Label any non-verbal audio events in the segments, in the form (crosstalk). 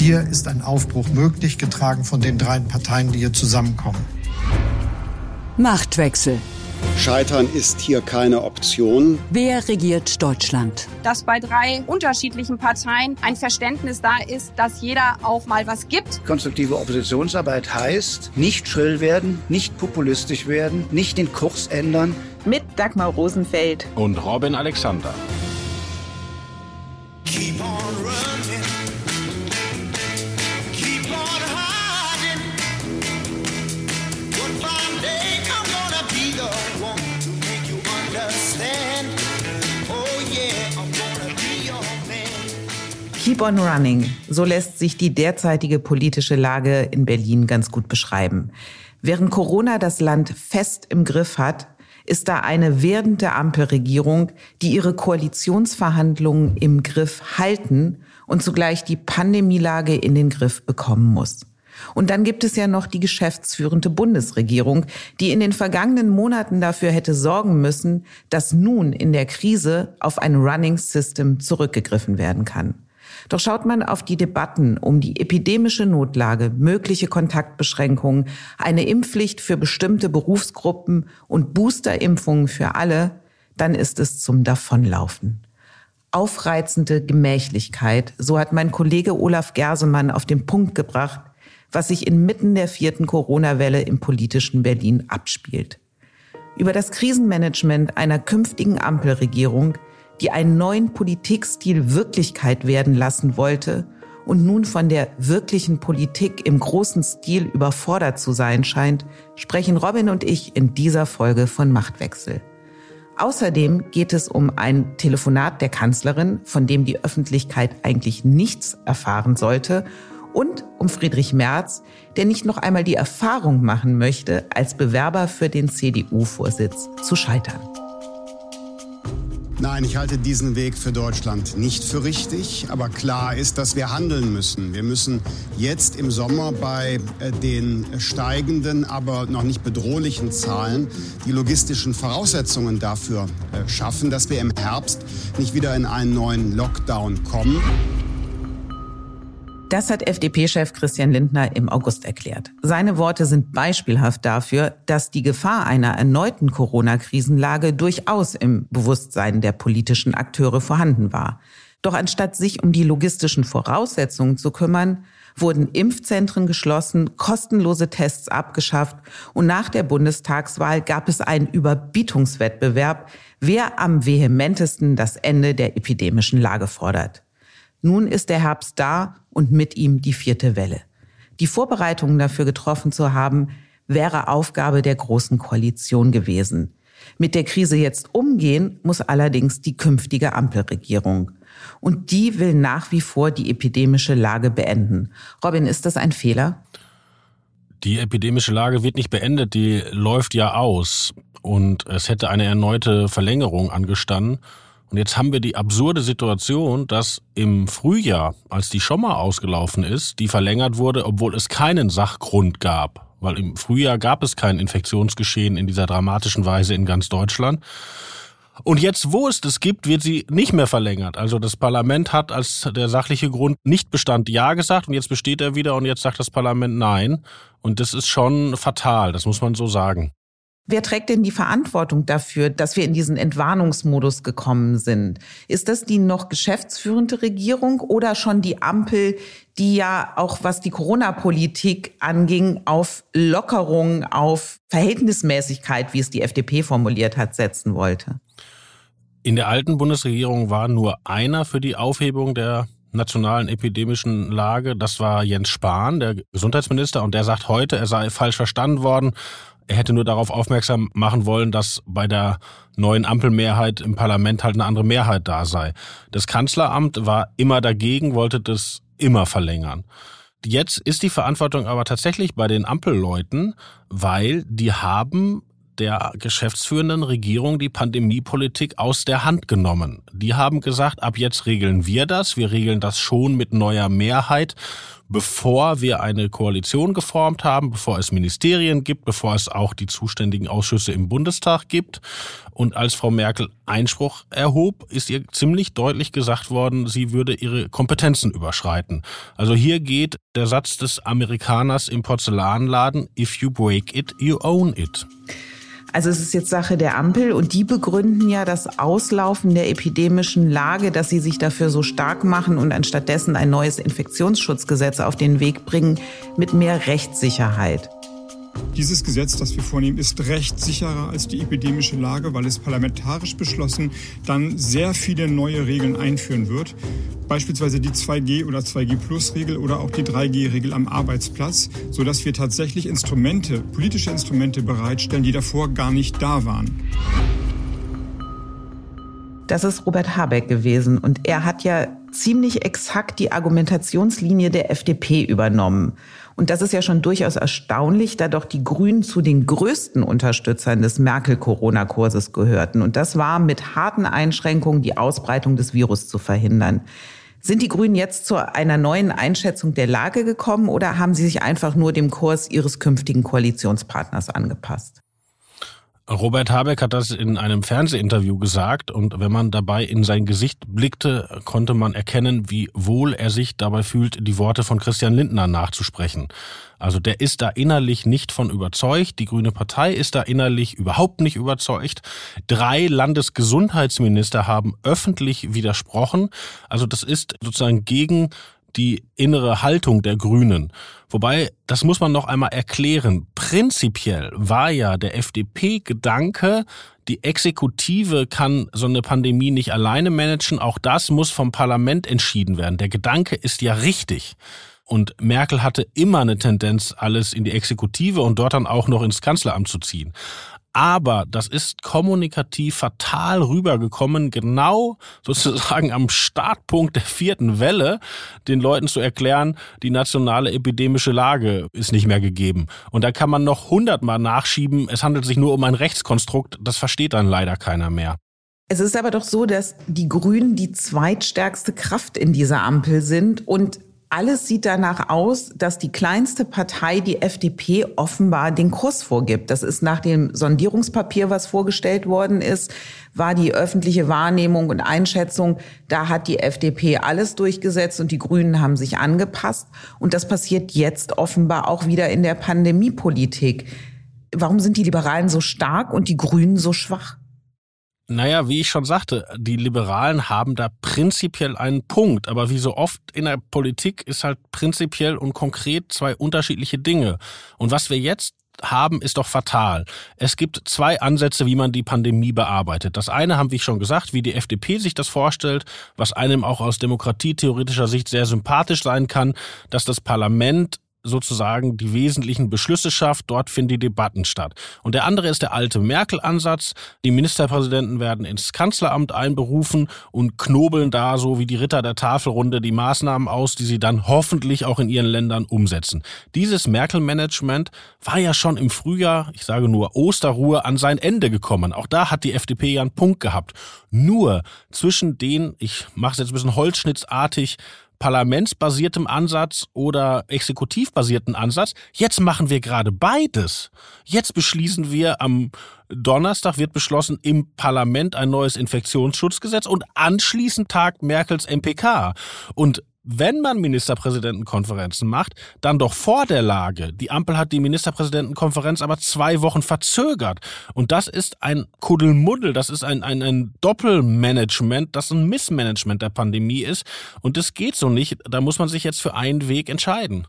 hier ist ein Aufbruch möglich, getragen von den drei Parteien, die hier zusammenkommen. Machtwechsel. Scheitern ist hier keine Option. Wer regiert Deutschland? Dass bei drei unterschiedlichen Parteien ein Verständnis da ist, dass jeder auch mal was gibt. Konstruktive Oppositionsarbeit heißt, nicht schrill werden, nicht populistisch werden, nicht den Kurs ändern. Mit Dagmar Rosenfeld und Robin Alexander. Keep on Keep on running. So lässt sich die derzeitige politische Lage in Berlin ganz gut beschreiben. Während Corona das Land fest im Griff hat, ist da eine werdende Ampelregierung, die ihre Koalitionsverhandlungen im Griff halten und zugleich die Pandemielage in den Griff bekommen muss. Und dann gibt es ja noch die geschäftsführende Bundesregierung, die in den vergangenen Monaten dafür hätte sorgen müssen, dass nun in der Krise auf ein Running System zurückgegriffen werden kann. Doch schaut man auf die Debatten um die epidemische Notlage, mögliche Kontaktbeschränkungen, eine Impfpflicht für bestimmte Berufsgruppen und Boosterimpfungen für alle, dann ist es zum Davonlaufen. Aufreizende Gemächlichkeit, so hat mein Kollege Olaf Gersemann auf den Punkt gebracht, was sich inmitten der vierten Corona-Welle im politischen Berlin abspielt. Über das Krisenmanagement einer künftigen Ampelregierung die einen neuen Politikstil Wirklichkeit werden lassen wollte und nun von der wirklichen Politik im großen Stil überfordert zu sein scheint, sprechen Robin und ich in dieser Folge von Machtwechsel. Außerdem geht es um ein Telefonat der Kanzlerin, von dem die Öffentlichkeit eigentlich nichts erfahren sollte, und um Friedrich Merz, der nicht noch einmal die Erfahrung machen möchte, als Bewerber für den CDU-Vorsitz zu scheitern. Nein, ich halte diesen Weg für Deutschland nicht für richtig. Aber klar ist, dass wir handeln müssen. Wir müssen jetzt im Sommer bei äh, den steigenden, aber noch nicht bedrohlichen Zahlen die logistischen Voraussetzungen dafür äh, schaffen, dass wir im Herbst nicht wieder in einen neuen Lockdown kommen. Das hat FDP-Chef Christian Lindner im August erklärt. Seine Worte sind beispielhaft dafür, dass die Gefahr einer erneuten Corona-Krisenlage durchaus im Bewusstsein der politischen Akteure vorhanden war. Doch anstatt sich um die logistischen Voraussetzungen zu kümmern, wurden Impfzentren geschlossen, kostenlose Tests abgeschafft und nach der Bundestagswahl gab es einen Überbietungswettbewerb, wer am vehementesten das Ende der epidemischen Lage fordert. Nun ist der Herbst da und mit ihm die vierte Welle. Die Vorbereitungen dafür getroffen zu haben, wäre Aufgabe der Großen Koalition gewesen. Mit der Krise jetzt umgehen muss allerdings die künftige Ampelregierung. Und die will nach wie vor die epidemische Lage beenden. Robin, ist das ein Fehler? Die epidemische Lage wird nicht beendet, die läuft ja aus. Und es hätte eine erneute Verlängerung angestanden. Und jetzt haben wir die absurde Situation, dass im Frühjahr, als die schon mal ausgelaufen ist, die verlängert wurde, obwohl es keinen Sachgrund gab. Weil im Frühjahr gab es kein Infektionsgeschehen in dieser dramatischen Weise in ganz Deutschland. Und jetzt, wo es das gibt, wird sie nicht mehr verlängert. Also das Parlament hat als der sachliche Grund nicht Bestand Ja gesagt und jetzt besteht er wieder und jetzt sagt das Parlament Nein. Und das ist schon fatal, das muss man so sagen. Wer trägt denn die Verantwortung dafür, dass wir in diesen Entwarnungsmodus gekommen sind? Ist das die noch geschäftsführende Regierung oder schon die Ampel, die ja auch was die Corona-Politik anging, auf Lockerung, auf Verhältnismäßigkeit, wie es die FDP formuliert hat, setzen wollte? In der alten Bundesregierung war nur einer für die Aufhebung der nationalen epidemischen Lage. Das war Jens Spahn, der Gesundheitsminister, und der sagt heute, er sei falsch verstanden worden er hätte nur darauf aufmerksam machen wollen, dass bei der neuen Ampelmehrheit im Parlament halt eine andere Mehrheit da sei. Das Kanzleramt war immer dagegen, wollte das immer verlängern. Jetzt ist die Verantwortung aber tatsächlich bei den Ampelleuten, weil die haben der geschäftsführenden Regierung die Pandemiepolitik aus der Hand genommen. Die haben gesagt, ab jetzt regeln wir das, wir regeln das schon mit neuer Mehrheit bevor wir eine Koalition geformt haben, bevor es Ministerien gibt, bevor es auch die zuständigen Ausschüsse im Bundestag gibt. Und als Frau Merkel Einspruch erhob, ist ihr ziemlich deutlich gesagt worden, sie würde ihre Kompetenzen überschreiten. Also hier geht der Satz des Amerikaners im Porzellanladen, if you break it, you own it. Also es ist jetzt Sache der Ampel und die begründen ja das Auslaufen der epidemischen Lage, dass sie sich dafür so stark machen und anstattdessen ein neues Infektionsschutzgesetz auf den Weg bringen mit mehr Rechtssicherheit. Dieses Gesetz, das wir vornehmen, ist rechtssicherer als die epidemische Lage, weil es parlamentarisch beschlossen dann sehr viele neue Regeln einführen wird. Beispielsweise die 2G oder 2G-Plus-Regel oder auch die 3G-Regel am Arbeitsplatz, sodass wir tatsächlich Instrumente, politische Instrumente bereitstellen, die davor gar nicht da waren. Das ist Robert Habeck gewesen und er hat ja ziemlich exakt die Argumentationslinie der FDP übernommen. Und das ist ja schon durchaus erstaunlich, da doch die Grünen zu den größten Unterstützern des Merkel-Corona-Kurses gehörten. Und das war mit harten Einschränkungen die Ausbreitung des Virus zu verhindern. Sind die Grünen jetzt zu einer neuen Einschätzung der Lage gekommen oder haben sie sich einfach nur dem Kurs ihres künftigen Koalitionspartners angepasst? Robert Habeck hat das in einem Fernsehinterview gesagt und wenn man dabei in sein Gesicht blickte, konnte man erkennen, wie wohl er sich dabei fühlt, die Worte von Christian Lindner nachzusprechen. Also der ist da innerlich nicht von überzeugt, die Grüne Partei ist da innerlich überhaupt nicht überzeugt. Drei Landesgesundheitsminister haben öffentlich widersprochen. Also das ist sozusagen gegen die innere Haltung der Grünen. Wobei, das muss man noch einmal erklären. Prinzipiell war ja der FDP-Gedanke, die Exekutive kann so eine Pandemie nicht alleine managen. Auch das muss vom Parlament entschieden werden. Der Gedanke ist ja richtig. Und Merkel hatte immer eine Tendenz, alles in die Exekutive und dort dann auch noch ins Kanzleramt zu ziehen. Aber das ist kommunikativ fatal rübergekommen, genau sozusagen am Startpunkt der vierten Welle, den Leuten zu erklären, die nationale epidemische Lage ist nicht mehr gegeben. Und da kann man noch hundertmal nachschieben, es handelt sich nur um ein Rechtskonstrukt, das versteht dann leider keiner mehr. Es ist aber doch so, dass die Grünen die zweitstärkste Kraft in dieser Ampel sind und alles sieht danach aus, dass die kleinste Partei, die FDP, offenbar den Kurs vorgibt. Das ist nach dem Sondierungspapier, was vorgestellt worden ist, war die öffentliche Wahrnehmung und Einschätzung, da hat die FDP alles durchgesetzt und die Grünen haben sich angepasst. Und das passiert jetzt offenbar auch wieder in der Pandemiepolitik. Warum sind die Liberalen so stark und die Grünen so schwach? Naja, wie ich schon sagte, die Liberalen haben da prinzipiell einen Punkt, aber wie so oft in der Politik ist halt prinzipiell und konkret zwei unterschiedliche Dinge. Und was wir jetzt haben, ist doch fatal. Es gibt zwei Ansätze, wie man die Pandemie bearbeitet. Das eine haben wir schon gesagt, wie die FDP sich das vorstellt, was einem auch aus demokratietheoretischer Sicht sehr sympathisch sein kann, dass das Parlament sozusagen die wesentlichen Beschlüsse schafft. Dort finden die Debatten statt. Und der andere ist der alte Merkel-Ansatz. Die Ministerpräsidenten werden ins Kanzleramt einberufen und knobeln da so wie die Ritter der Tafelrunde die Maßnahmen aus, die sie dann hoffentlich auch in ihren Ländern umsetzen. Dieses Merkel-Management war ja schon im Frühjahr, ich sage nur Osterruhe, an sein Ende gekommen. Auch da hat die FDP ja einen Punkt gehabt. Nur zwischen den, ich mache es jetzt ein bisschen holzschnittsartig, parlamentsbasiertem Ansatz oder exekutivbasierten Ansatz. Jetzt machen wir gerade beides. Jetzt beschließen wir am Donnerstag wird beschlossen im Parlament ein neues Infektionsschutzgesetz und anschließend tagt Merkels MPK. Und wenn man Ministerpräsidentenkonferenzen macht, dann doch vor der Lage. Die Ampel hat die Ministerpräsidentenkonferenz aber zwei Wochen verzögert. Und das ist ein Kuddelmuddel, das ist ein, ein, ein Doppelmanagement, das ein Missmanagement der Pandemie ist. Und das geht so nicht. Da muss man sich jetzt für einen Weg entscheiden.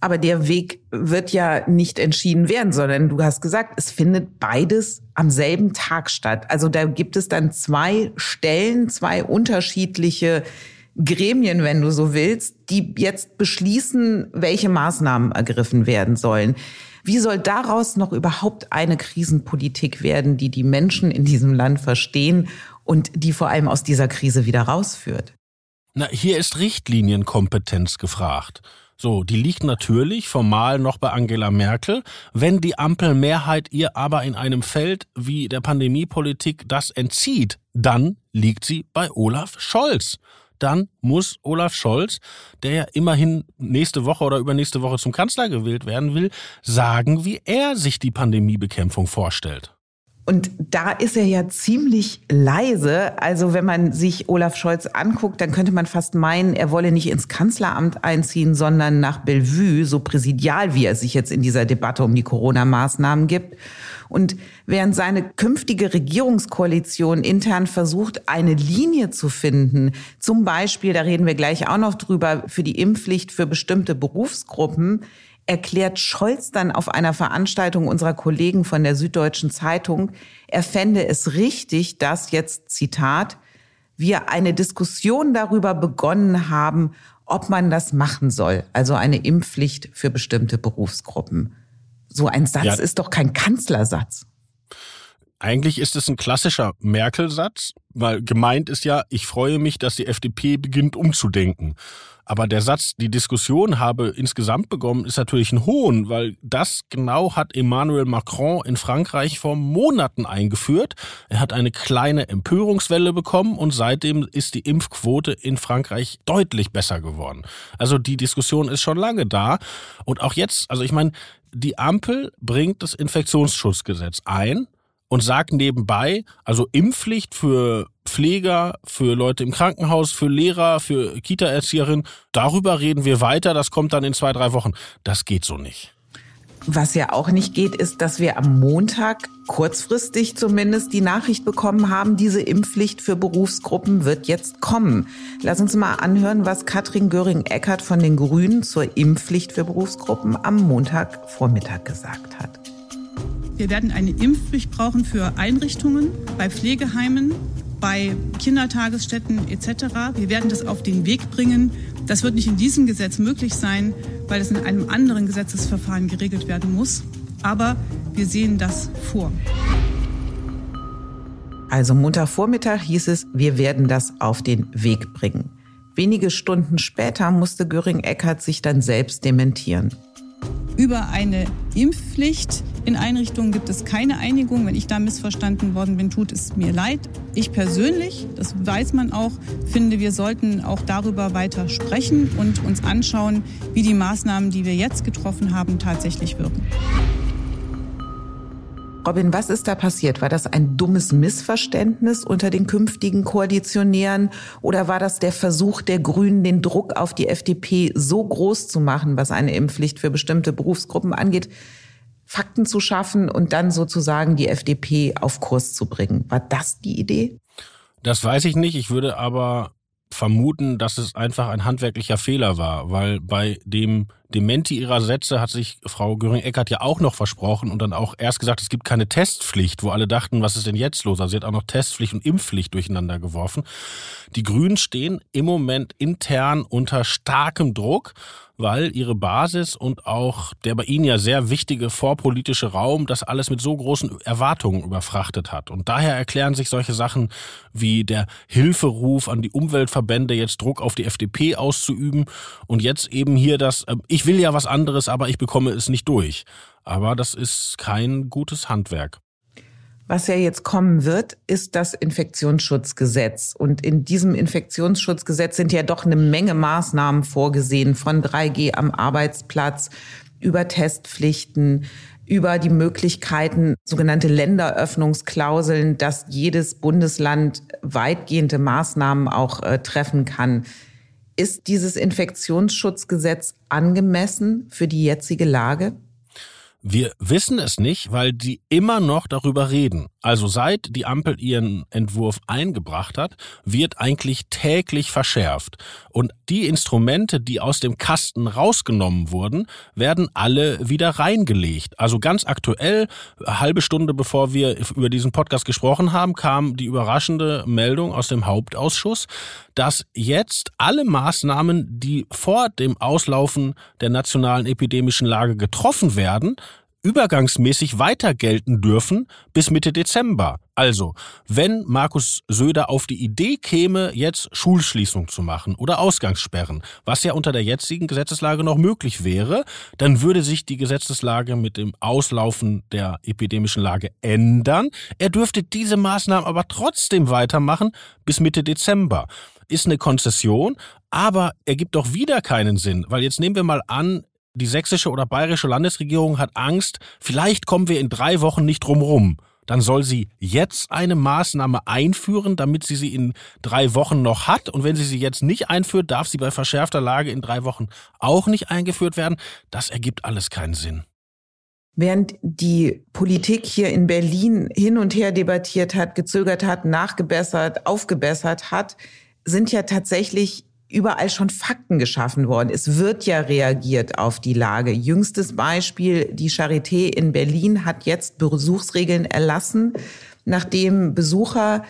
Aber der Weg wird ja nicht entschieden werden, sondern du hast gesagt, es findet beides am selben Tag statt. Also da gibt es dann zwei Stellen, zwei unterschiedliche Gremien, wenn du so willst, die jetzt beschließen, welche Maßnahmen ergriffen werden sollen. Wie soll daraus noch überhaupt eine Krisenpolitik werden, die die Menschen in diesem Land verstehen und die vor allem aus dieser Krise wieder rausführt? Na, hier ist Richtlinienkompetenz gefragt. So, die liegt natürlich formal noch bei Angela Merkel. Wenn die Ampelmehrheit ihr aber in einem Feld wie der Pandemiepolitik das entzieht, dann liegt sie bei Olaf Scholz. Dann muss Olaf Scholz, der ja immerhin nächste Woche oder übernächste Woche zum Kanzler gewählt werden will, sagen, wie er sich die Pandemiebekämpfung vorstellt. Und da ist er ja ziemlich leise. Also wenn man sich Olaf Scholz anguckt, dann könnte man fast meinen, er wolle nicht ins Kanzleramt einziehen, sondern nach Bellevue, so präsidial, wie er sich jetzt in dieser Debatte um die Corona-Maßnahmen gibt. Und während seine künftige Regierungskoalition intern versucht, eine Linie zu finden, zum Beispiel, da reden wir gleich auch noch drüber, für die Impfpflicht für bestimmte Berufsgruppen, erklärt Scholz dann auf einer Veranstaltung unserer Kollegen von der Süddeutschen Zeitung, er fände es richtig, dass jetzt, Zitat, wir eine Diskussion darüber begonnen haben, ob man das machen soll, also eine Impfpflicht für bestimmte Berufsgruppen. So ein Satz ja. ist doch kein Kanzlersatz. Eigentlich ist es ein klassischer Merkel-Satz, weil gemeint ist ja, ich freue mich, dass die FDP beginnt umzudenken. Aber der Satz, die Diskussion habe insgesamt begonnen, ist natürlich ein Hohn, weil das genau hat Emmanuel Macron in Frankreich vor Monaten eingeführt. Er hat eine kleine Empörungswelle bekommen und seitdem ist die Impfquote in Frankreich deutlich besser geworden. Also die Diskussion ist schon lange da. Und auch jetzt, also ich meine, die Ampel bringt das Infektionsschutzgesetz ein und sagt nebenbei, also Impfpflicht für Pfleger, für Leute im Krankenhaus, für Lehrer, für Kita-Erzieherinnen, darüber reden wir weiter, das kommt dann in zwei, drei Wochen. Das geht so nicht. Was ja auch nicht geht, ist, dass wir am Montag kurzfristig zumindest die Nachricht bekommen haben, diese Impfpflicht für Berufsgruppen wird jetzt kommen. Lass uns mal anhören, was Katrin Göring-Eckert von den Grünen zur Impfpflicht für Berufsgruppen am Montagvormittag gesagt hat. Wir werden eine Impfpflicht brauchen für Einrichtungen, bei Pflegeheimen, bei Kindertagesstätten etc. Wir werden das auf den Weg bringen. Das wird nicht in diesem Gesetz möglich sein, weil es in einem anderen Gesetzesverfahren geregelt werden muss. Aber wir sehen das vor. Also Montagvormittag hieß es, wir werden das auf den Weg bringen. Wenige Stunden später musste Göring-Eckardt sich dann selbst dementieren. Über eine Impfpflicht in Einrichtungen gibt es keine Einigung. Wenn ich da missverstanden worden bin, tut es mir leid. Ich persönlich, das weiß man auch, finde, wir sollten auch darüber weiter sprechen und uns anschauen, wie die Maßnahmen, die wir jetzt getroffen haben, tatsächlich wirken. Robin, was ist da passiert? War das ein dummes Missverständnis unter den künftigen Koalitionären oder war das der Versuch der Grünen, den Druck auf die FDP so groß zu machen, was eine Impfpflicht für bestimmte Berufsgruppen angeht, Fakten zu schaffen und dann sozusagen die FDP auf Kurs zu bringen? War das die Idee? Das weiß ich nicht. Ich würde aber vermuten, dass es einfach ein handwerklicher Fehler war, weil bei dem Dementi ihrer Sätze hat sich Frau Göring-Eckert ja auch noch versprochen und dann auch erst gesagt, es gibt keine Testpflicht, wo alle dachten, was ist denn jetzt los? Also sie hat auch noch Testpflicht und Impfpflicht durcheinander geworfen. Die Grünen stehen im Moment intern unter starkem Druck weil ihre Basis und auch der bei ihnen ja sehr wichtige vorpolitische Raum das alles mit so großen Erwartungen überfrachtet hat. Und daher erklären sich solche Sachen wie der Hilferuf an die Umweltverbände, jetzt Druck auf die FDP auszuüben und jetzt eben hier das, äh, ich will ja was anderes, aber ich bekomme es nicht durch. Aber das ist kein gutes Handwerk. Was ja jetzt kommen wird, ist das Infektionsschutzgesetz. Und in diesem Infektionsschutzgesetz sind ja doch eine Menge Maßnahmen vorgesehen, von 3G am Arbeitsplatz über Testpflichten, über die Möglichkeiten, sogenannte Länderöffnungsklauseln, dass jedes Bundesland weitgehende Maßnahmen auch äh, treffen kann. Ist dieses Infektionsschutzgesetz angemessen für die jetzige Lage? Wir wissen es nicht, weil die immer noch darüber reden. Also seit die Ampel ihren Entwurf eingebracht hat, wird eigentlich täglich verschärft. Und die Instrumente, die aus dem Kasten rausgenommen wurden, werden alle wieder reingelegt. Also ganz aktuell, halbe Stunde bevor wir über diesen Podcast gesprochen haben, kam die überraschende Meldung aus dem Hauptausschuss, dass jetzt alle Maßnahmen, die vor dem Auslaufen der nationalen epidemischen Lage getroffen werden, übergangsmäßig weiter gelten dürfen bis Mitte Dezember. Also, wenn Markus Söder auf die Idee käme, jetzt Schulschließung zu machen oder Ausgangssperren, was ja unter der jetzigen Gesetzeslage noch möglich wäre, dann würde sich die Gesetzeslage mit dem Auslaufen der epidemischen Lage ändern. Er dürfte diese Maßnahmen aber trotzdem weitermachen bis Mitte Dezember. ist eine Konzession, aber ergibt doch wieder keinen Sinn, weil jetzt nehmen wir mal an, die sächsische oder bayerische Landesregierung hat Angst, vielleicht kommen wir in drei Wochen nicht drumrum. Dann soll sie jetzt eine Maßnahme einführen, damit sie sie in drei Wochen noch hat. Und wenn sie sie jetzt nicht einführt, darf sie bei verschärfter Lage in drei Wochen auch nicht eingeführt werden. Das ergibt alles keinen Sinn. Während die Politik hier in Berlin hin und her debattiert hat, gezögert hat, nachgebessert, aufgebessert hat, sind ja tatsächlich überall schon Fakten geschaffen worden. Es wird ja reagiert auf die Lage. Jüngstes Beispiel, die Charité in Berlin hat jetzt Besuchsregeln erlassen, nachdem Besucher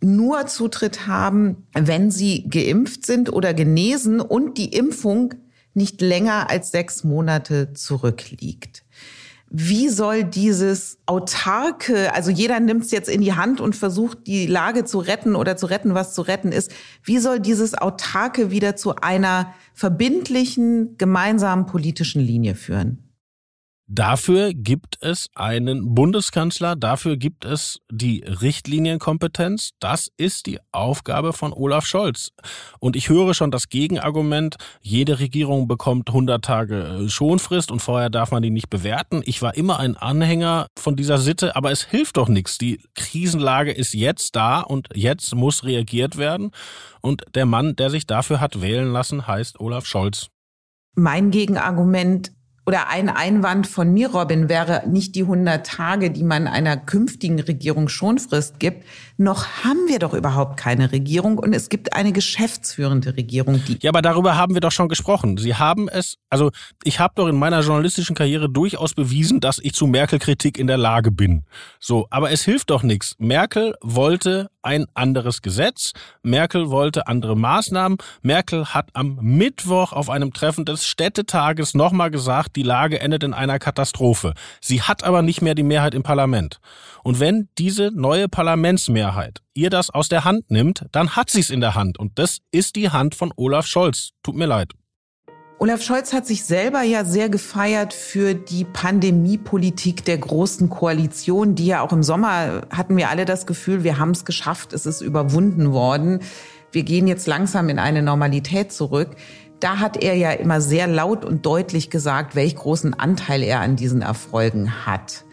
nur Zutritt haben, wenn sie geimpft sind oder genesen und die Impfung nicht länger als sechs Monate zurückliegt. Wie soll dieses autarke, also jeder nimmt es jetzt in die Hand und versucht die Lage zu retten oder zu retten, was zu retten ist, wie soll dieses autarke wieder zu einer verbindlichen gemeinsamen politischen Linie führen? Dafür gibt es einen Bundeskanzler, dafür gibt es die Richtlinienkompetenz. Das ist die Aufgabe von Olaf Scholz. Und ich höre schon das Gegenargument, jede Regierung bekommt 100 Tage äh, Schonfrist und vorher darf man die nicht bewerten. Ich war immer ein Anhänger von dieser Sitte, aber es hilft doch nichts. Die Krisenlage ist jetzt da und jetzt muss reagiert werden. Und der Mann, der sich dafür hat wählen lassen, heißt Olaf Scholz. Mein Gegenargument oder ein Einwand von mir, Robin, wäre nicht die 100 Tage, die man einer künftigen Regierung Schonfrist gibt. Noch haben wir doch überhaupt keine Regierung und es gibt eine geschäftsführende Regierung. Die ja, aber darüber haben wir doch schon gesprochen. Sie haben es, also ich habe doch in meiner journalistischen Karriere durchaus bewiesen, dass ich zu Merkel-Kritik in der Lage bin. So, aber es hilft doch nichts. Merkel wollte ein anderes Gesetz. Merkel wollte andere Maßnahmen. Merkel hat am Mittwoch auf einem Treffen des Städtetages nochmal gesagt, die Lage endet in einer Katastrophe. Sie hat aber nicht mehr die Mehrheit im Parlament. Und wenn diese neue Parlamentsmehrheit ihr das aus der Hand nimmt, dann hat sie es in der Hand. Und das ist die Hand von Olaf Scholz. Tut mir leid. Olaf Scholz hat sich selber ja sehr gefeiert für die Pandemiepolitik der großen Koalition, die ja auch im Sommer hatten wir alle das Gefühl, wir haben es geschafft, es ist überwunden worden. Wir gehen jetzt langsam in eine Normalität zurück. Da hat er ja immer sehr laut und deutlich gesagt, welch großen Anteil er an diesen Erfolgen hat.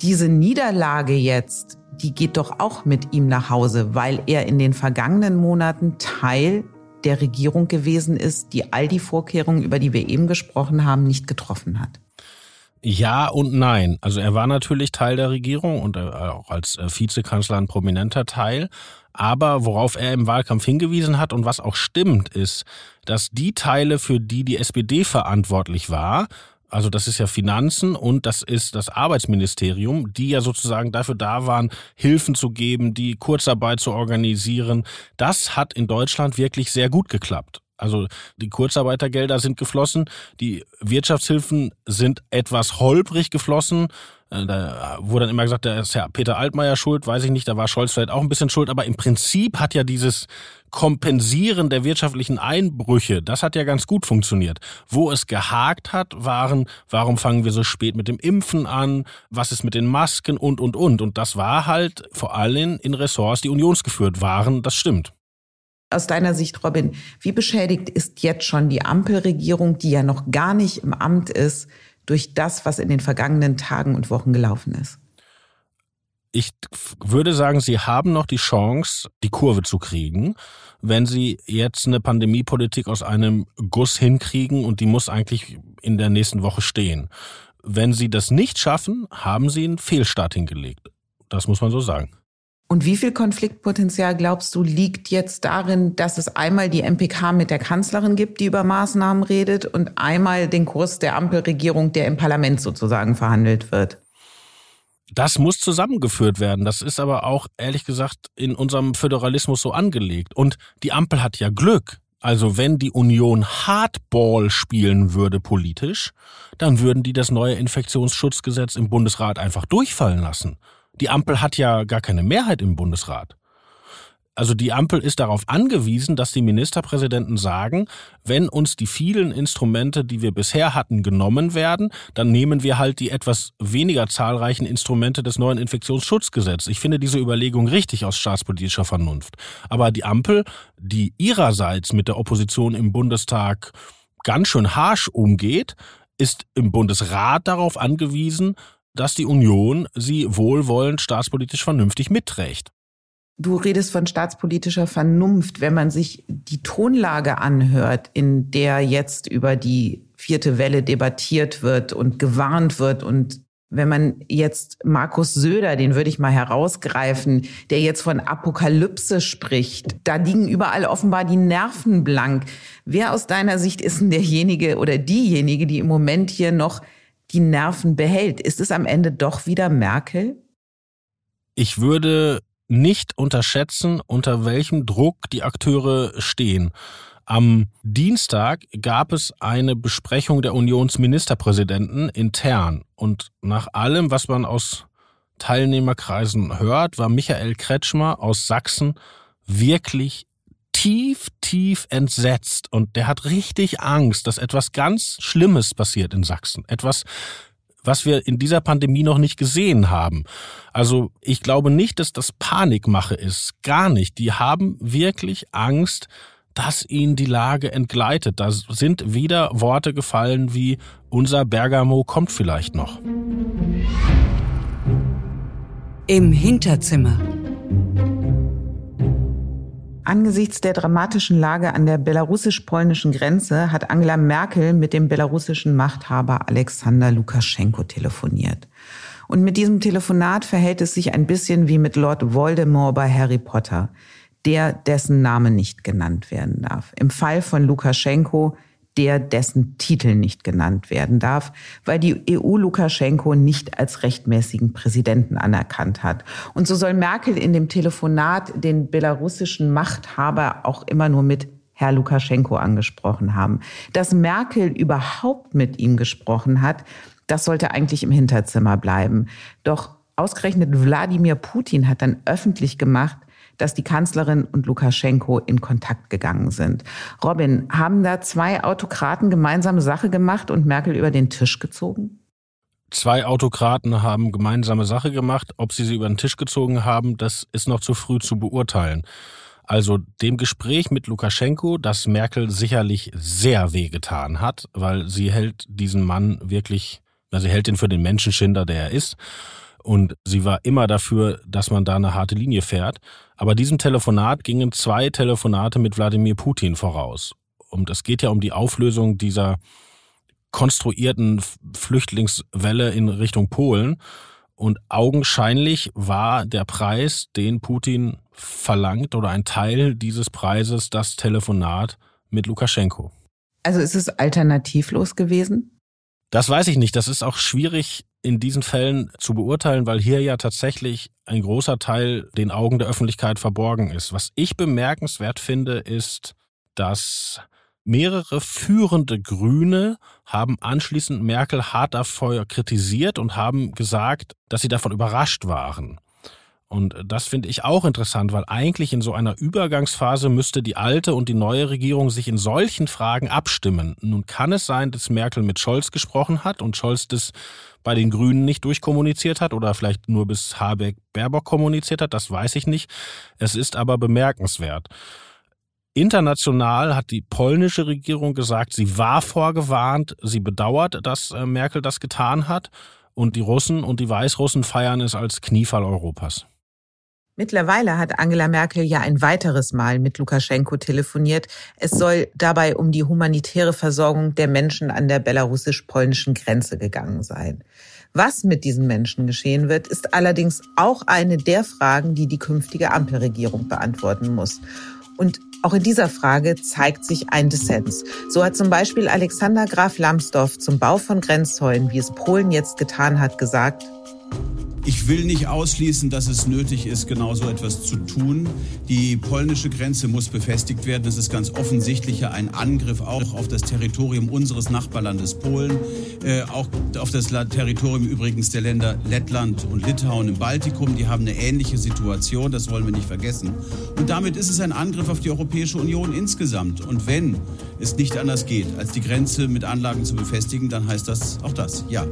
Diese Niederlage jetzt, die geht doch auch mit ihm nach Hause, weil er in den vergangenen Monaten Teil der Regierung gewesen ist, die all die Vorkehrungen, über die wir eben gesprochen haben, nicht getroffen hat. Ja und nein. Also er war natürlich Teil der Regierung und äh, auch als äh, Vizekanzler ein prominenter Teil. Aber worauf er im Wahlkampf hingewiesen hat und was auch stimmt, ist, dass die Teile, für die die SPD verantwortlich war, also das ist ja Finanzen und das ist das Arbeitsministerium, die ja sozusagen dafür da waren, Hilfen zu geben, die Kurzarbeit zu organisieren. Das hat in Deutschland wirklich sehr gut geklappt. Also die Kurzarbeitergelder sind geflossen, die Wirtschaftshilfen sind etwas holprig geflossen. Äh, da wurde dann immer gesagt, da ist ja Peter Altmaier schuld, weiß ich nicht, da war Scholz vielleicht auch ein bisschen schuld, aber im Prinzip hat ja dieses Kompensieren der wirtschaftlichen Einbrüche, das hat ja ganz gut funktioniert. Wo es gehakt hat, waren, warum fangen wir so spät mit dem Impfen an, was ist mit den Masken und, und, und. Und das war halt vor allem in Ressorts, die unionsgeführt waren, das stimmt. Aus deiner Sicht, Robin, wie beschädigt ist jetzt schon die Ampelregierung, die ja noch gar nicht im Amt ist, durch das, was in den vergangenen Tagen und Wochen gelaufen ist? Ich würde sagen, sie haben noch die Chance, die Kurve zu kriegen, wenn sie jetzt eine Pandemiepolitik aus einem Guss hinkriegen und die muss eigentlich in der nächsten Woche stehen. Wenn sie das nicht schaffen, haben sie einen Fehlstart hingelegt. Das muss man so sagen. Und wie viel Konfliktpotenzial glaubst du liegt jetzt darin, dass es einmal die MPK mit der Kanzlerin gibt, die über Maßnahmen redet, und einmal den Kurs der Ampelregierung, der im Parlament sozusagen verhandelt wird? Das muss zusammengeführt werden. Das ist aber auch, ehrlich gesagt, in unserem Föderalismus so angelegt. Und die Ampel hat ja Glück. Also wenn die Union Hardball spielen würde politisch, dann würden die das neue Infektionsschutzgesetz im Bundesrat einfach durchfallen lassen. Die Ampel hat ja gar keine Mehrheit im Bundesrat. Also die Ampel ist darauf angewiesen, dass die Ministerpräsidenten sagen, wenn uns die vielen Instrumente, die wir bisher hatten, genommen werden, dann nehmen wir halt die etwas weniger zahlreichen Instrumente des neuen Infektionsschutzgesetzes. Ich finde diese Überlegung richtig aus staatspolitischer Vernunft. Aber die Ampel, die ihrerseits mit der Opposition im Bundestag ganz schön harsch umgeht, ist im Bundesrat darauf angewiesen, dass die Union sie wohlwollend staatspolitisch vernünftig mitträgt. Du redest von staatspolitischer Vernunft. Wenn man sich die Tonlage anhört, in der jetzt über die vierte Welle debattiert wird und gewarnt wird und wenn man jetzt Markus Söder, den würde ich mal herausgreifen, der jetzt von Apokalypse spricht, da liegen überall offenbar die Nerven blank. Wer aus deiner Sicht ist denn derjenige oder diejenige, die im Moment hier noch die Nerven behält? Ist es am Ende doch wieder Merkel? Ich würde nicht unterschätzen, unter welchem Druck die Akteure stehen. Am Dienstag gab es eine Besprechung der Unionsministerpräsidenten intern und nach allem, was man aus Teilnehmerkreisen hört, war Michael Kretschmer aus Sachsen wirklich tief, tief entsetzt und der hat richtig Angst, dass etwas ganz Schlimmes passiert in Sachsen. Etwas, was wir in dieser Pandemie noch nicht gesehen haben. Also ich glaube nicht, dass das Panikmache ist. Gar nicht. Die haben wirklich Angst, dass ihnen die Lage entgleitet. Da sind wieder Worte gefallen wie unser Bergamo kommt vielleicht noch. Im Hinterzimmer. Angesichts der dramatischen Lage an der belarussisch-polnischen Grenze hat Angela Merkel mit dem belarussischen Machthaber Alexander Lukaschenko telefoniert. Und mit diesem Telefonat verhält es sich ein bisschen wie mit Lord Voldemort bei Harry Potter, der dessen Name nicht genannt werden darf. Im Fall von Lukaschenko der dessen Titel nicht genannt werden darf, weil die EU Lukaschenko nicht als rechtmäßigen Präsidenten anerkannt hat. Und so soll Merkel in dem Telefonat den belarussischen Machthaber auch immer nur mit Herr Lukaschenko angesprochen haben. Dass Merkel überhaupt mit ihm gesprochen hat, das sollte eigentlich im Hinterzimmer bleiben. Doch ausgerechnet Wladimir Putin hat dann öffentlich gemacht, dass die Kanzlerin und Lukaschenko in Kontakt gegangen sind. Robin, haben da zwei Autokraten gemeinsame Sache gemacht und Merkel über den Tisch gezogen? Zwei Autokraten haben gemeinsame Sache gemacht. Ob sie sie über den Tisch gezogen haben, das ist noch zu früh zu beurteilen. Also dem Gespräch mit Lukaschenko, das Merkel sicherlich sehr wehgetan hat, weil sie hält diesen Mann wirklich, sie hält ihn für den Menschenschinder, der er ist. Und sie war immer dafür, dass man da eine harte Linie fährt. Aber diesem Telefonat gingen zwei Telefonate mit Wladimir Putin voraus. Und es geht ja um die Auflösung dieser konstruierten Flüchtlingswelle in Richtung Polen. Und augenscheinlich war der Preis, den Putin verlangt, oder ein Teil dieses Preises, das Telefonat mit Lukaschenko. Also ist es alternativlos gewesen? Das weiß ich nicht. Das ist auch schwierig in diesen Fällen zu beurteilen, weil hier ja tatsächlich ein großer Teil den Augen der Öffentlichkeit verborgen ist. Was ich bemerkenswert finde, ist, dass mehrere führende Grüne haben anschließend Merkel hart dafür kritisiert und haben gesagt, dass sie davon überrascht waren. Und das finde ich auch interessant, weil eigentlich in so einer Übergangsphase müsste die alte und die neue Regierung sich in solchen Fragen abstimmen. Nun kann es sein, dass Merkel mit Scholz gesprochen hat und Scholz das bei den Grünen nicht durchkommuniziert hat oder vielleicht nur bis Habeck Baerbock kommuniziert hat, das weiß ich nicht. Es ist aber bemerkenswert. International hat die polnische Regierung gesagt, sie war vorgewarnt, sie bedauert, dass äh, Merkel das getan hat und die Russen und die Weißrussen feiern es als Kniefall Europas. Mittlerweile hat Angela Merkel ja ein weiteres Mal mit Lukaschenko telefoniert. Es soll dabei um die humanitäre Versorgung der Menschen an der belarussisch-polnischen Grenze gegangen sein. Was mit diesen Menschen geschehen wird, ist allerdings auch eine der Fragen, die die künftige Ampelregierung beantworten muss. Und auch in dieser Frage zeigt sich ein Dissens. So hat zum Beispiel Alexander Graf Lambsdorff zum Bau von Grenzzäunen, wie es Polen jetzt getan hat, gesagt, Ich will nicht ausschließen, dass es nötig ist, genau so etwas zu tun. Die polnische Grenze muss befestigt werden. Das ist ganz offensichtlich ein Angriff auch auf das Territorium unseres Nachbarlandes Polen, äh, auch auf das Territorium übrigens der Länder Lettland und Litauen im Baltikum. Die haben eine ähnliche Situation, das wollen wir nicht vergessen. Und damit ist es ein Angriff auf die Europäische Union insgesamt. Und wenn es nicht anders geht, als die Grenze mit Anlagen zu befestigen, dann heißt das auch das, ja.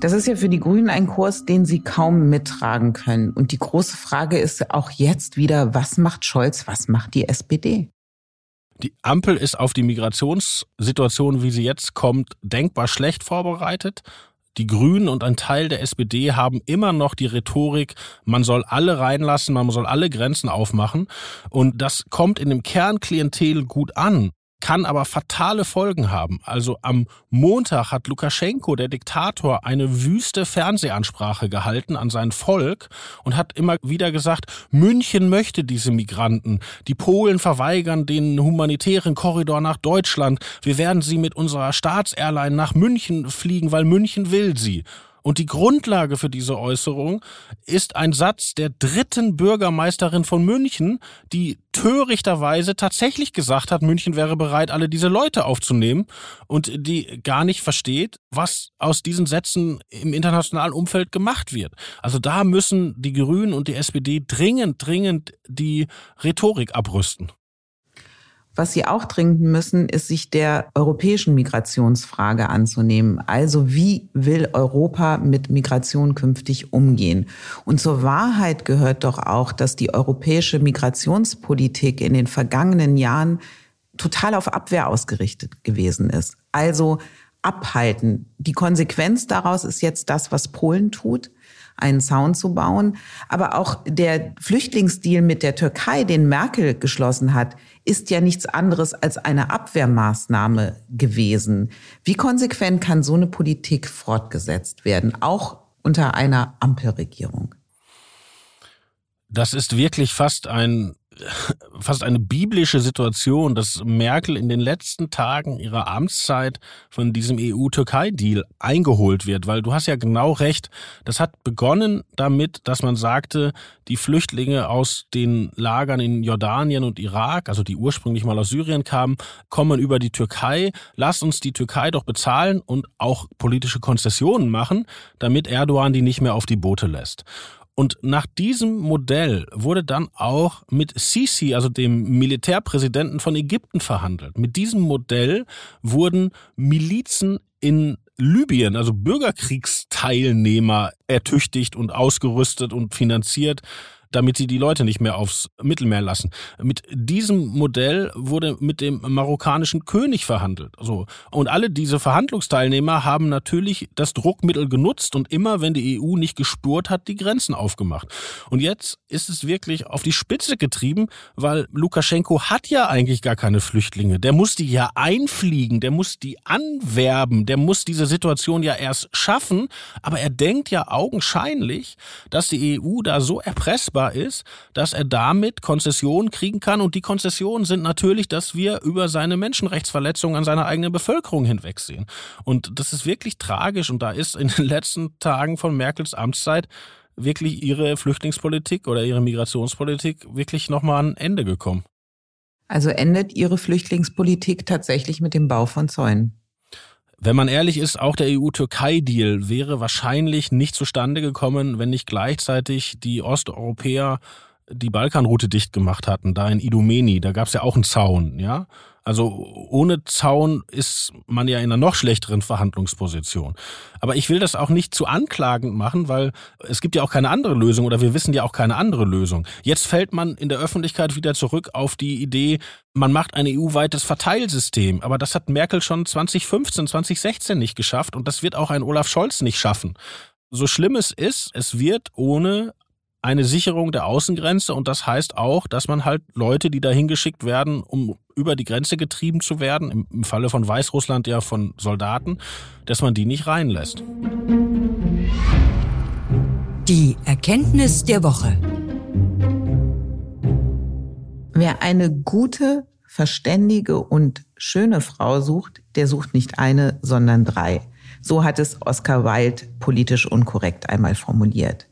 Das ist ja für die Grünen ein Kurs, den sie kaum mittragen können. Und die große Frage ist auch jetzt wieder, was macht Scholz, was macht die SPD? Die Ampel ist auf die Migrationssituation, wie sie jetzt kommt, denkbar schlecht vorbereitet. Die Grünen und ein Teil der SPD haben immer noch die Rhetorik, man soll alle reinlassen, man soll alle Grenzen aufmachen. Und das kommt in dem Kernklientel gut an kann aber fatale Folgen haben. Also am Montag hat Lukaschenko, der Diktator, eine wüste Fernsehansprache gehalten an sein Volk und hat immer wieder gesagt, München möchte diese Migranten. Die Polen verweigern den humanitären Korridor nach Deutschland. Wir werden sie mit unserer Staatsairline nach München fliegen, weil München will sie. Und die Grundlage für diese Äußerung ist ein Satz der dritten Bürgermeisterin von München, die törichterweise tatsächlich gesagt hat, München wäre bereit, alle diese Leute aufzunehmen und die gar nicht versteht, was aus diesen Sätzen im internationalen Umfeld gemacht wird. Also da müssen die Grünen und die SPD dringend, dringend die Rhetorik abrüsten. Was sie auch dringend müssen, ist sich der europäischen Migrationsfrage anzunehmen. Also wie will Europa mit Migration künftig umgehen? Und zur Wahrheit gehört doch auch, dass die europäische Migrationspolitik in den vergangenen Jahren total auf Abwehr ausgerichtet gewesen ist. Also abhalten. Die Konsequenz daraus ist jetzt das, was Polen tut einen Zaun zu bauen. Aber auch der Flüchtlingsdeal mit der Türkei, den Merkel geschlossen hat, ist ja nichts anderes als eine Abwehrmaßnahme gewesen. Wie konsequent kann so eine Politik fortgesetzt werden, auch unter einer Ampelregierung? Das ist wirklich fast ein fast eine biblische Situation, dass Merkel in den letzten Tagen ihrer Amtszeit von diesem EU-Türkei-Deal eingeholt wird, weil du hast ja genau recht, das hat begonnen damit, dass man sagte, die Flüchtlinge aus den Lagern in Jordanien und Irak, also die ursprünglich mal aus Syrien kamen, kommen über die Türkei, lass uns die Türkei doch bezahlen und auch politische Konzessionen machen, damit Erdogan die nicht mehr auf die Boote lässt. Und nach diesem Modell wurde dann auch mit Sisi, also dem Militärpräsidenten von Ägypten, verhandelt. Mit diesem Modell wurden Milizen in Libyen, also Bürgerkriegsteilnehmer, ertüchtigt und ausgerüstet und finanziert damit sie die Leute nicht mehr aufs Mittelmeer lassen. Mit diesem Modell wurde mit dem marokkanischen König verhandelt. So. Und alle diese Verhandlungsteilnehmer haben natürlich das Druckmittel genutzt und immer, wenn die EU nicht gespurt hat, die Grenzen aufgemacht. Und jetzt ist es wirklich auf die Spitze getrieben, weil Lukaschenko hat ja eigentlich gar keine Flüchtlinge. Der muss die ja einfliegen, der muss die anwerben, der muss diese Situation ja erst schaffen. Aber er denkt ja augenscheinlich, dass die EU da so erpressbar nachvollziehbar ist, dass er damit Konzessionen kriegen kann. Und die Konzessionen sind natürlich, dass wir über seine Menschenrechtsverletzungen an seiner eigenen Bevölkerung hinwegsehen. Und das ist wirklich tragisch. Und da ist in den letzten Tagen von Merkels Amtszeit wirklich ihre Flüchtlingspolitik oder ihre Migrationspolitik wirklich nochmal an Ende gekommen. Also endet ihre Flüchtlingspolitik tatsächlich mit dem Bau von Zäunen? Wenn man ehrlich ist, auch der EU-Türkei-Deal wäre wahrscheinlich nicht zustande gekommen, wenn nicht gleichzeitig die Osteuropäer die Balkanroute dicht gemacht hatten, da in Idomeni, da gab es ja auch einen Zaun, ja. Also ohne Zaun ist man ja in einer noch schlechteren Verhandlungsposition. Aber ich will das auch nicht zu anklagend machen, weil es gibt ja auch keine andere Lösung oder wir wissen ja auch keine andere Lösung. Jetzt fällt man in der Öffentlichkeit wieder zurück auf die Idee, man macht ein EU-weites Verteilsystem. Aber das hat Merkel schon 2015, 2016 nicht geschafft und das wird auch ein Olaf Scholz nicht schaffen. So schlimm es ist, es wird ohne eine Sicherung der Außengrenze und das heißt auch, dass man halt Leute, die dahin geschickt werden, um über die Grenze getrieben zu werden, im, im Falle von Weißrussland ja von Soldaten, dass man die nicht reinlässt. Die Erkenntnis der Woche. Wer eine gute, verständige und schöne Frau sucht, der sucht nicht eine, sondern drei. So hat es Oscar Wilde politisch unkorrekt einmal formuliert.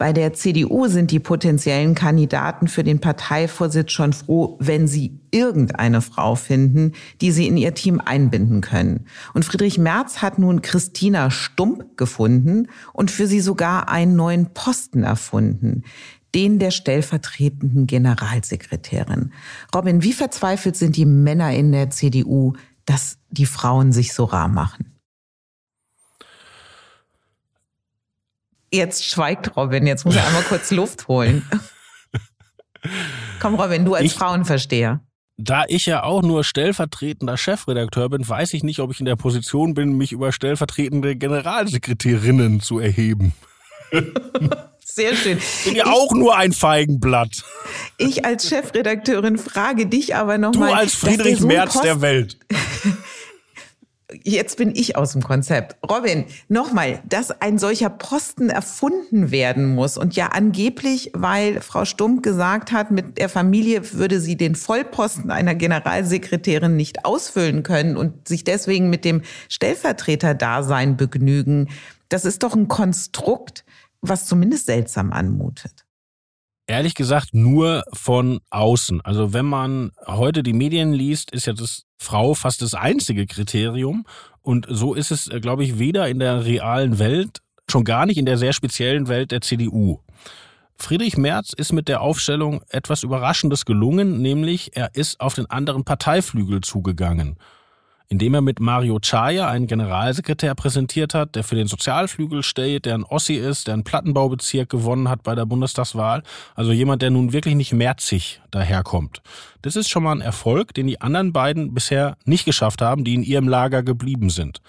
Bei der CDU sind die potenziellen Kandidaten für den Parteivorsitz schon froh, wenn sie irgendeine Frau finden, die sie in ihr Team einbinden können. Und Friedrich Merz hat nun Christina Stump gefunden und für sie sogar einen neuen Posten erfunden den der stellvertretenden Generalsekretärin. Robin, wie verzweifelt sind die Männer in der CDU, dass die Frauen sich so rar machen? Jetzt schweigt Robin, jetzt muss er einmal kurz Luft holen. Komm, Robin, du als ich, Frauenversteher. Da ich ja auch nur stellvertretender Chefredakteur bin, weiß ich nicht, ob ich in der Position bin, mich über stellvertretende Generalsekretärinnen zu erheben. Sehr schön. Ich bin ja ich, auch nur ein Feigenblatt. Ich als Chefredakteurin frage dich aber nochmal. Du als Friedrich Merz der Welt. (laughs) Jetzt bin ich aus dem Konzept. Robin, nochmal, dass ein solcher Posten erfunden werden muss und ja angeblich, weil Frau Stump gesagt hat, mit der Familie würde sie den Vollposten einer Generalsekretärin nicht ausfüllen können und sich deswegen mit dem Stellvertreter-Dasein begnügen. Das ist doch ein Konstrukt, was zumindest seltsam anmutet. Ehrlich gesagt, nur von außen. Also wenn man heute die Medien liest, ist ja das Frau fast das einzige Kriterium. Und so ist es, äh, glaube ich, weder in der realen Welt, schon gar nicht in der sehr speziellen Welt der CDU. Friedrich Merz ist mit der Aufstellung etwas Überraschendes gelungen, nämlich er ist auf den anderen Parteiflügel zugegangen indem er mit Mario Chaya einen Generalsekretär präsentiert hat, der für den Sozialflügel steht, der ein Ossi ist, der einen Plattenbaubezirk gewonnen hat bei der Bundestagswahl. Also jemand, der nun wirklich nicht merzig daherkommt. Das ist schon mal ein Erfolg, den die anderen beiden bisher nicht geschafft haben, die in ihrem Lager geblieben sind.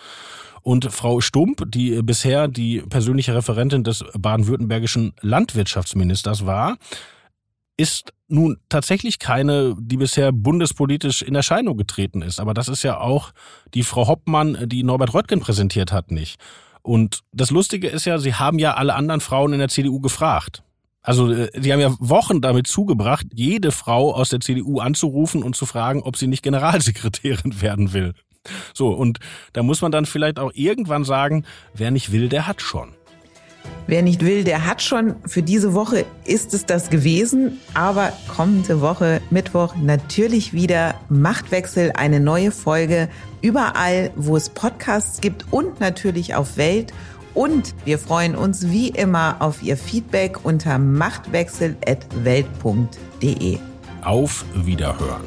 Und Frau Stump, die bisher die persönliche Referentin des baden-württembergischen Landwirtschaftsministers war, ist nun tatsächlich keine, die bisher bundespolitisch in Erscheinung getreten ist. Aber das ist ja auch die Frau Hoppmann, die Norbert Röttgen präsentiert hat, nicht. Und das Lustige ist ja, sie haben ja alle anderen Frauen in der CDU gefragt. Also äh, sie haben ja Wochen damit zugebracht, jede Frau aus der CDU anzurufen und zu fragen, ob sie nicht Generalsekretärin (laughs) werden will. So, und da muss man dann vielleicht auch irgendwann sagen, wer nicht will, der hat schon. Wer nicht will, der hat schon. Für diese Woche ist es das gewesen. Aber kommende Woche, Mittwoch, natürlich wieder Machtwechsel, eine neue Folge. Überall, wo es Podcasts gibt und natürlich auf Welt. Und wir freuen uns wie immer auf Ihr Feedback unter machtwechsel.welt.de. Auf Wiederhören.